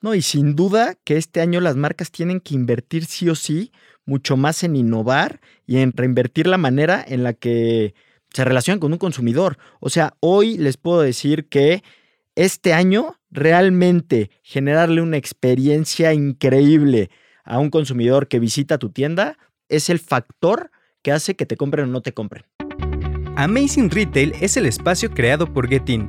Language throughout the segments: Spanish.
No, y sin duda que este año las marcas tienen que invertir sí o sí mucho más en innovar y en reinvertir la manera en la que se relacionan con un consumidor. O sea, hoy les puedo decir que este año realmente generarle una experiencia increíble a un consumidor que visita tu tienda es el factor que hace que te compren o no te compren. Amazing Retail es el espacio creado por Getin,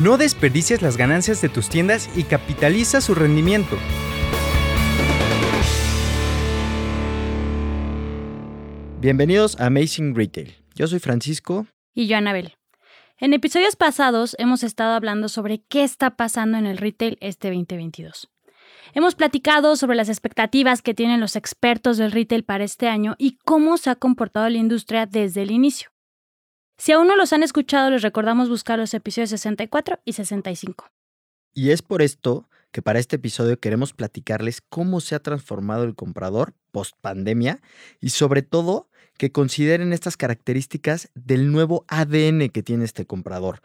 No desperdicies las ganancias de tus tiendas y capitaliza su rendimiento. Bienvenidos a Amazing Retail. Yo soy Francisco. Y yo, Anabel. En episodios pasados hemos estado hablando sobre qué está pasando en el retail este 2022. Hemos platicado sobre las expectativas que tienen los expertos del retail para este año y cómo se ha comportado la industria desde el inicio. Si aún no los han escuchado, les recordamos buscar los episodios 64 y 65. Y es por esto que para este episodio queremos platicarles cómo se ha transformado el comprador post pandemia y sobre todo que consideren estas características del nuevo ADN que tiene este comprador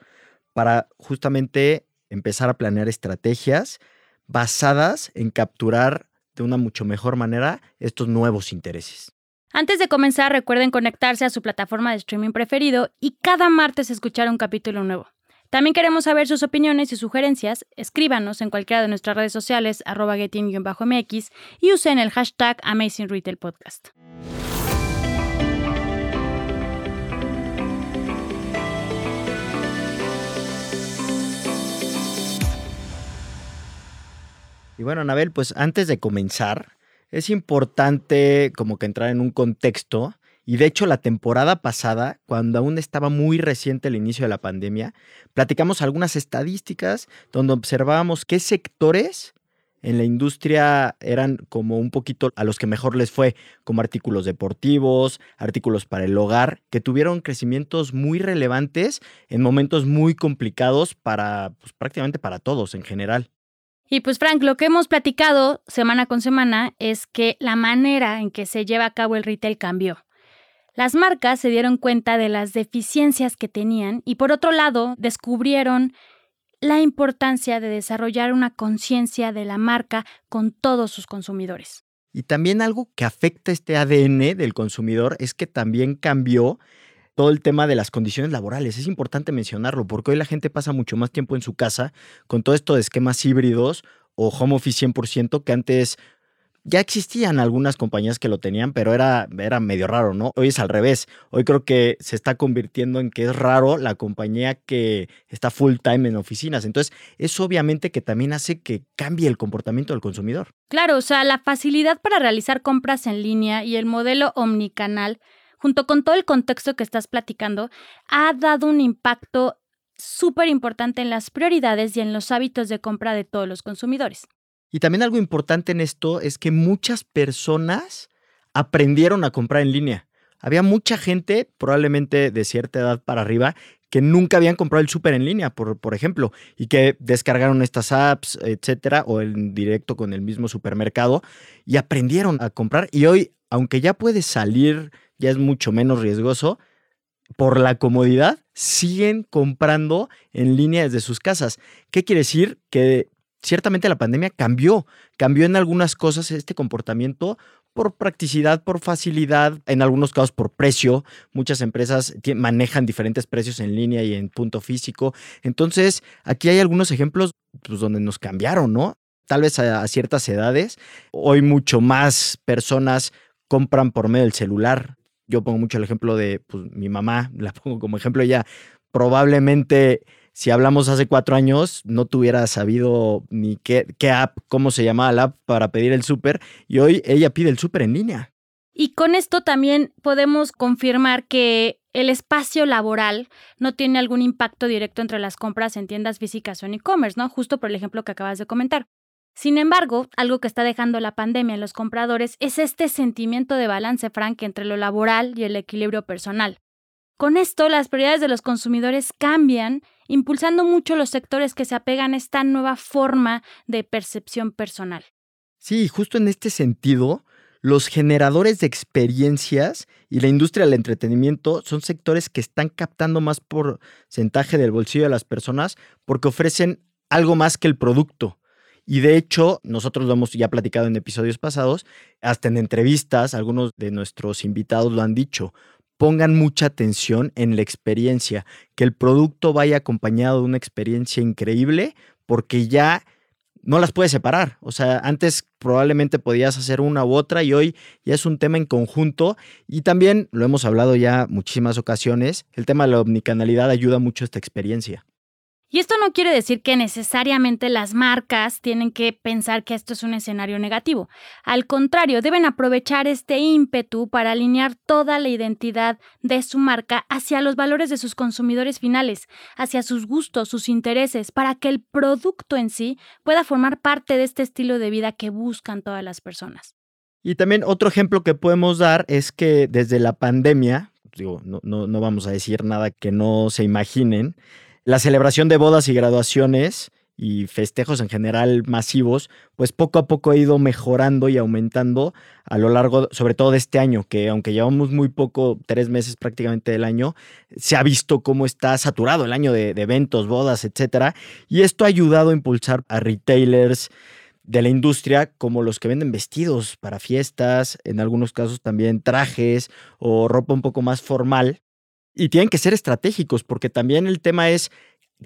para justamente empezar a planear estrategias basadas en capturar de una mucho mejor manera estos nuevos intereses. Antes de comenzar, recuerden conectarse a su plataforma de streaming preferido y cada martes escuchar un capítulo nuevo. También queremos saber sus opiniones y sugerencias. Escríbanos en cualquiera de nuestras redes sociales, arroba mx y usen el hashtag Amazing Retail Podcast. Y bueno, Anabel, pues antes de comenzar, es importante como que entrar en un contexto. Y de hecho, la temporada pasada, cuando aún estaba muy reciente el inicio de la pandemia, platicamos algunas estadísticas donde observábamos qué sectores en la industria eran como un poquito a los que mejor les fue, como artículos deportivos, artículos para el hogar, que tuvieron crecimientos muy relevantes en momentos muy complicados para pues, prácticamente para todos en general. Y pues Frank, lo que hemos platicado semana con semana es que la manera en que se lleva a cabo el retail cambió. Las marcas se dieron cuenta de las deficiencias que tenían y por otro lado descubrieron la importancia de desarrollar una conciencia de la marca con todos sus consumidores. Y también algo que afecta este ADN del consumidor es que también cambió todo el tema de las condiciones laborales. Es importante mencionarlo porque hoy la gente pasa mucho más tiempo en su casa con todo esto de esquemas híbridos o home office 100% que antes ya existían algunas compañías que lo tenían, pero era, era medio raro, ¿no? Hoy es al revés. Hoy creo que se está convirtiendo en que es raro la compañía que está full time en oficinas. Entonces, eso obviamente que también hace que cambie el comportamiento del consumidor. Claro, o sea, la facilidad para realizar compras en línea y el modelo omnicanal junto con todo el contexto que estás platicando, ha dado un impacto súper importante en las prioridades y en los hábitos de compra de todos los consumidores. Y también algo importante en esto es que muchas personas aprendieron a comprar en línea. Había mucha gente, probablemente de cierta edad para arriba, que nunca habían comprado el súper en línea, por, por, ejemplo, y que descargaron estas apps, etcétera, o en directo con el mismo supermercado, y aprendieron a comprar. Y hoy, aunque ya puedes salir ya es mucho menos riesgoso, por la comodidad, siguen comprando en línea desde sus casas. ¿Qué quiere decir? Que ciertamente la pandemia cambió, cambió en algunas cosas este comportamiento por practicidad, por facilidad, en algunos casos por precio. Muchas empresas manejan diferentes precios en línea y en punto físico. Entonces, aquí hay algunos ejemplos pues, donde nos cambiaron, ¿no? Tal vez a, a ciertas edades. Hoy mucho más personas compran por medio del celular, yo pongo mucho el ejemplo de pues, mi mamá, la pongo como ejemplo, ella probablemente, si hablamos hace cuatro años, no tuviera sabido ni qué, app, cómo se llamaba la app para pedir el súper, y hoy ella pide el súper en línea. Y con esto también podemos confirmar que el espacio laboral no tiene algún impacto directo entre las compras en tiendas físicas o en e-commerce, ¿no? Justo por el ejemplo que acabas de comentar. Sin embargo, algo que está dejando la pandemia en los compradores es este sentimiento de balance frank entre lo laboral y el equilibrio personal. Con esto, las prioridades de los consumidores cambian, impulsando mucho los sectores que se apegan a esta nueva forma de percepción personal. Sí, justo en este sentido, los generadores de experiencias y la industria del entretenimiento son sectores que están captando más porcentaje del bolsillo de las personas porque ofrecen algo más que el producto. Y de hecho, nosotros lo hemos ya platicado en episodios pasados, hasta en entrevistas, algunos de nuestros invitados lo han dicho. Pongan mucha atención en la experiencia, que el producto vaya acompañado de una experiencia increíble, porque ya no las puedes separar. O sea, antes probablemente podías hacer una u otra y hoy ya es un tema en conjunto. Y también, lo hemos hablado ya muchísimas ocasiones, el tema de la omnicanalidad ayuda mucho a esta experiencia. Y esto no quiere decir que necesariamente las marcas tienen que pensar que esto es un escenario negativo. Al contrario, deben aprovechar este ímpetu para alinear toda la identidad de su marca hacia los valores de sus consumidores finales, hacia sus gustos, sus intereses, para que el producto en sí pueda formar parte de este estilo de vida que buscan todas las personas. Y también otro ejemplo que podemos dar es que desde la pandemia, digo, no, no vamos a decir nada que no se imaginen, la celebración de bodas y graduaciones y festejos en general masivos, pues poco a poco ha ido mejorando y aumentando a lo largo, sobre todo de este año, que aunque llevamos muy poco, tres meses prácticamente del año, se ha visto cómo está saturado el año de, de eventos, bodas, etcétera. Y esto ha ayudado a impulsar a retailers de la industria como los que venden vestidos para fiestas, en algunos casos también trajes o ropa un poco más formal, y tienen que ser estratégicos, porque también el tema es,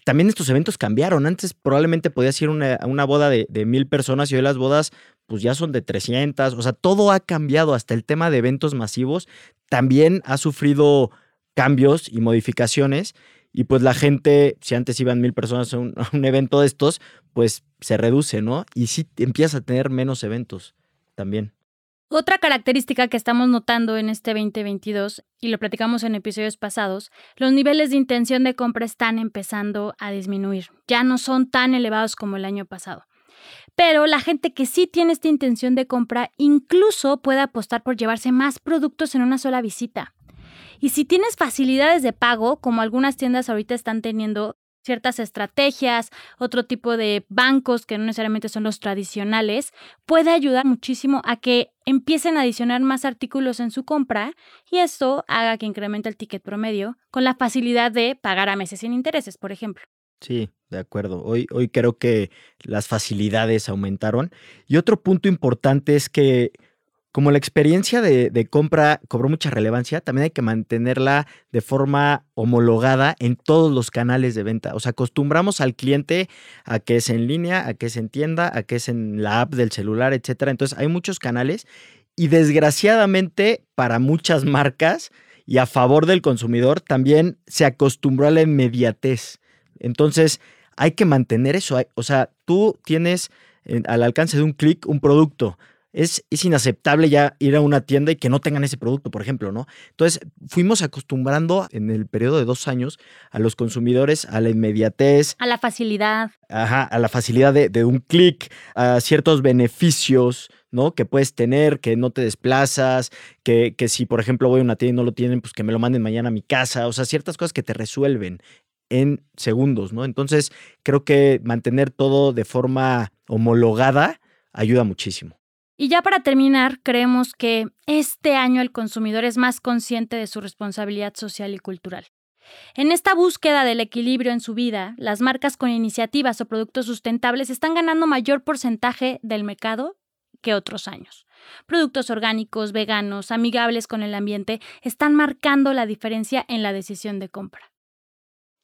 también estos eventos cambiaron. Antes probablemente podías ir a una, boda de, de, mil personas y hoy las bodas pues ya son de 300. O sea, todo ha cambiado, hasta el tema de eventos masivos también ha sufrido cambios y modificaciones. Y pues la gente, si antes iban mil personas a un, a un evento de estos, pues se reduce, ¿no? Y sí empiezas a tener menos eventos también. Otra característica que estamos notando en este 2022, y lo platicamos en episodios pasados, los niveles de intención de compra están empezando a disminuir. Ya no son tan elevados como el año pasado. Pero la gente que sí tiene esta intención de compra incluso puede apostar por llevarse más productos en una sola visita. Y si tienes facilidades de pago, como algunas tiendas ahorita están teniendo, ciertas estrategias, otro tipo de bancos que no necesariamente son los tradicionales, puede ayudar muchísimo a que empiecen a adicionar más artículos en su compra y esto haga que incremente el ticket promedio con la facilidad de pagar a meses sin intereses, por ejemplo. Sí, de acuerdo. Hoy, hoy creo que las facilidades aumentaron. Y otro punto importante es que como la experiencia de, compra cobró mucha relevancia, también hay que mantenerla de forma homologada en todos los canales de venta. O sea, acostumbramos al cliente a que es en línea, a que es en tienda, a que es en la app del celular, etcétera. Entonces, hay muchos canales y desgraciadamente para muchas marcas y a favor del consumidor también se acostumbró a la inmediatez. Entonces, hay que mantener eso. O sea, tú tienes eh, al alcance de un clic un producto es, inaceptable ya ir a una tienda y que no tengan ese producto, por ejemplo, ¿no? Entonces, fuimos acostumbrando en el periodo de dos años a los consumidores a la inmediatez. A la facilidad. Ajá, a la facilidad de, un clic, a ciertos beneficios, ¿no? Que puedes tener, que no te desplazas, que, que si, por ejemplo, voy a una tienda y no lo tienen, pues que me lo manden mañana a mi casa, o sea, ciertas cosas que te resuelven en segundos, ¿no? Entonces, creo que mantener todo de forma homologada ayuda muchísimo. Y ya para terminar, creemos que este año el consumidor es más consciente de su responsabilidad social y cultural. En esta búsqueda del equilibrio en su vida, las marcas con iniciativas o productos sustentables están ganando mayor porcentaje del mercado que otros años. Productos orgánicos, veganos, amigables con el ambiente están marcando la diferencia en la decisión de compra.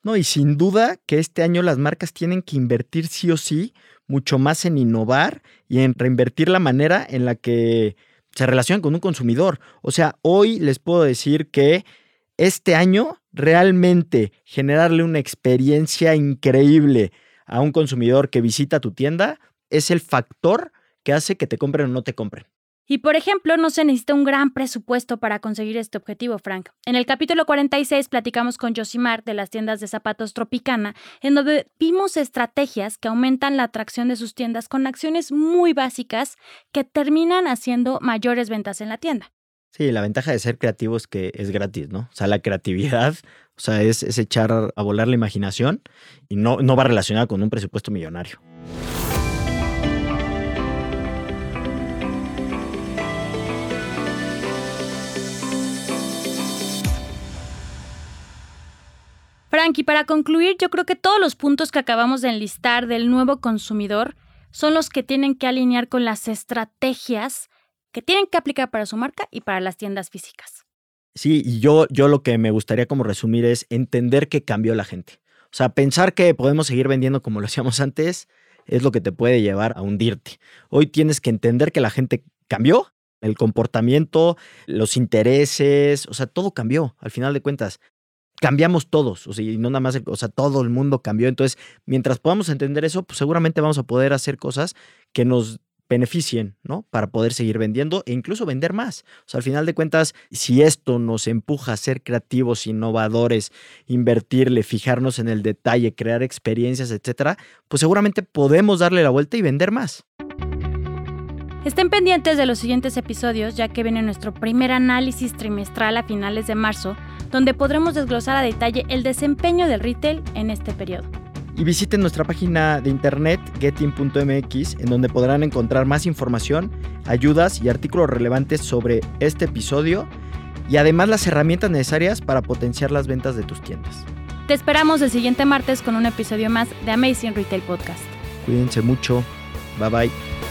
No, y sin duda que este año las marcas tienen que invertir sí o sí mucho más en innovar y en reinvertir la manera en la que se relacionan con un consumidor. O sea, hoy les puedo decir que este año realmente generarle una experiencia increíble a un consumidor que visita tu tienda es el factor que hace que te compren o no te compren. Y por ejemplo, no se necesita un gran presupuesto para conseguir este objetivo, Frank. En el capítulo 46 platicamos con Josimar de las tiendas de zapatos Tropicana, en donde vimos estrategias que aumentan la atracción de sus tiendas con acciones muy básicas que terminan haciendo mayores ventas en la tienda. Sí, la ventaja de ser creativo es que es gratis, ¿no? O sea, la creatividad, o sea, es, echar a volar la imaginación y no, no va relacionada con un presupuesto millonario. Frank, y para concluir, yo creo que todos los puntos que acabamos de enlistar del nuevo consumidor son los que tienen que alinear con las estrategias que tienen que aplicar para su marca y para las tiendas físicas. Sí, y yo, yo lo que me gustaría como resumir es entender que cambió la gente. O sea, pensar que podemos seguir vendiendo como lo hacíamos antes es lo que te puede llevar a hundirte. Hoy tienes que entender que la gente cambió, el comportamiento, los intereses, o sea, todo cambió al final de cuentas cambiamos todos, o sea, y no nada más, o sea, todo el mundo cambió. Entonces, mientras podamos entender eso, pues seguramente vamos a poder hacer cosas que nos beneficien, ¿no? Para poder seguir vendiendo e incluso vender más. O sea, al final de cuentas, si esto nos empuja a ser creativos, innovadores, invertirle, fijarnos en el detalle, crear experiencias, etcétera, pues seguramente podemos darle la vuelta y vender más. Estén pendientes de los siguientes episodios, ya que viene nuestro primer análisis trimestral a finales de marzo donde podremos desglosar a detalle el desempeño del retail en este periodo. Y visiten nuestra página de internet getin.mx en donde podrán encontrar más información, ayudas y artículos relevantes sobre este episodio y además las herramientas necesarias para potenciar las ventas de tus tiendas. Te esperamos el siguiente martes con un episodio más de Amazing Retail Podcast. Cuídense mucho. Bye bye.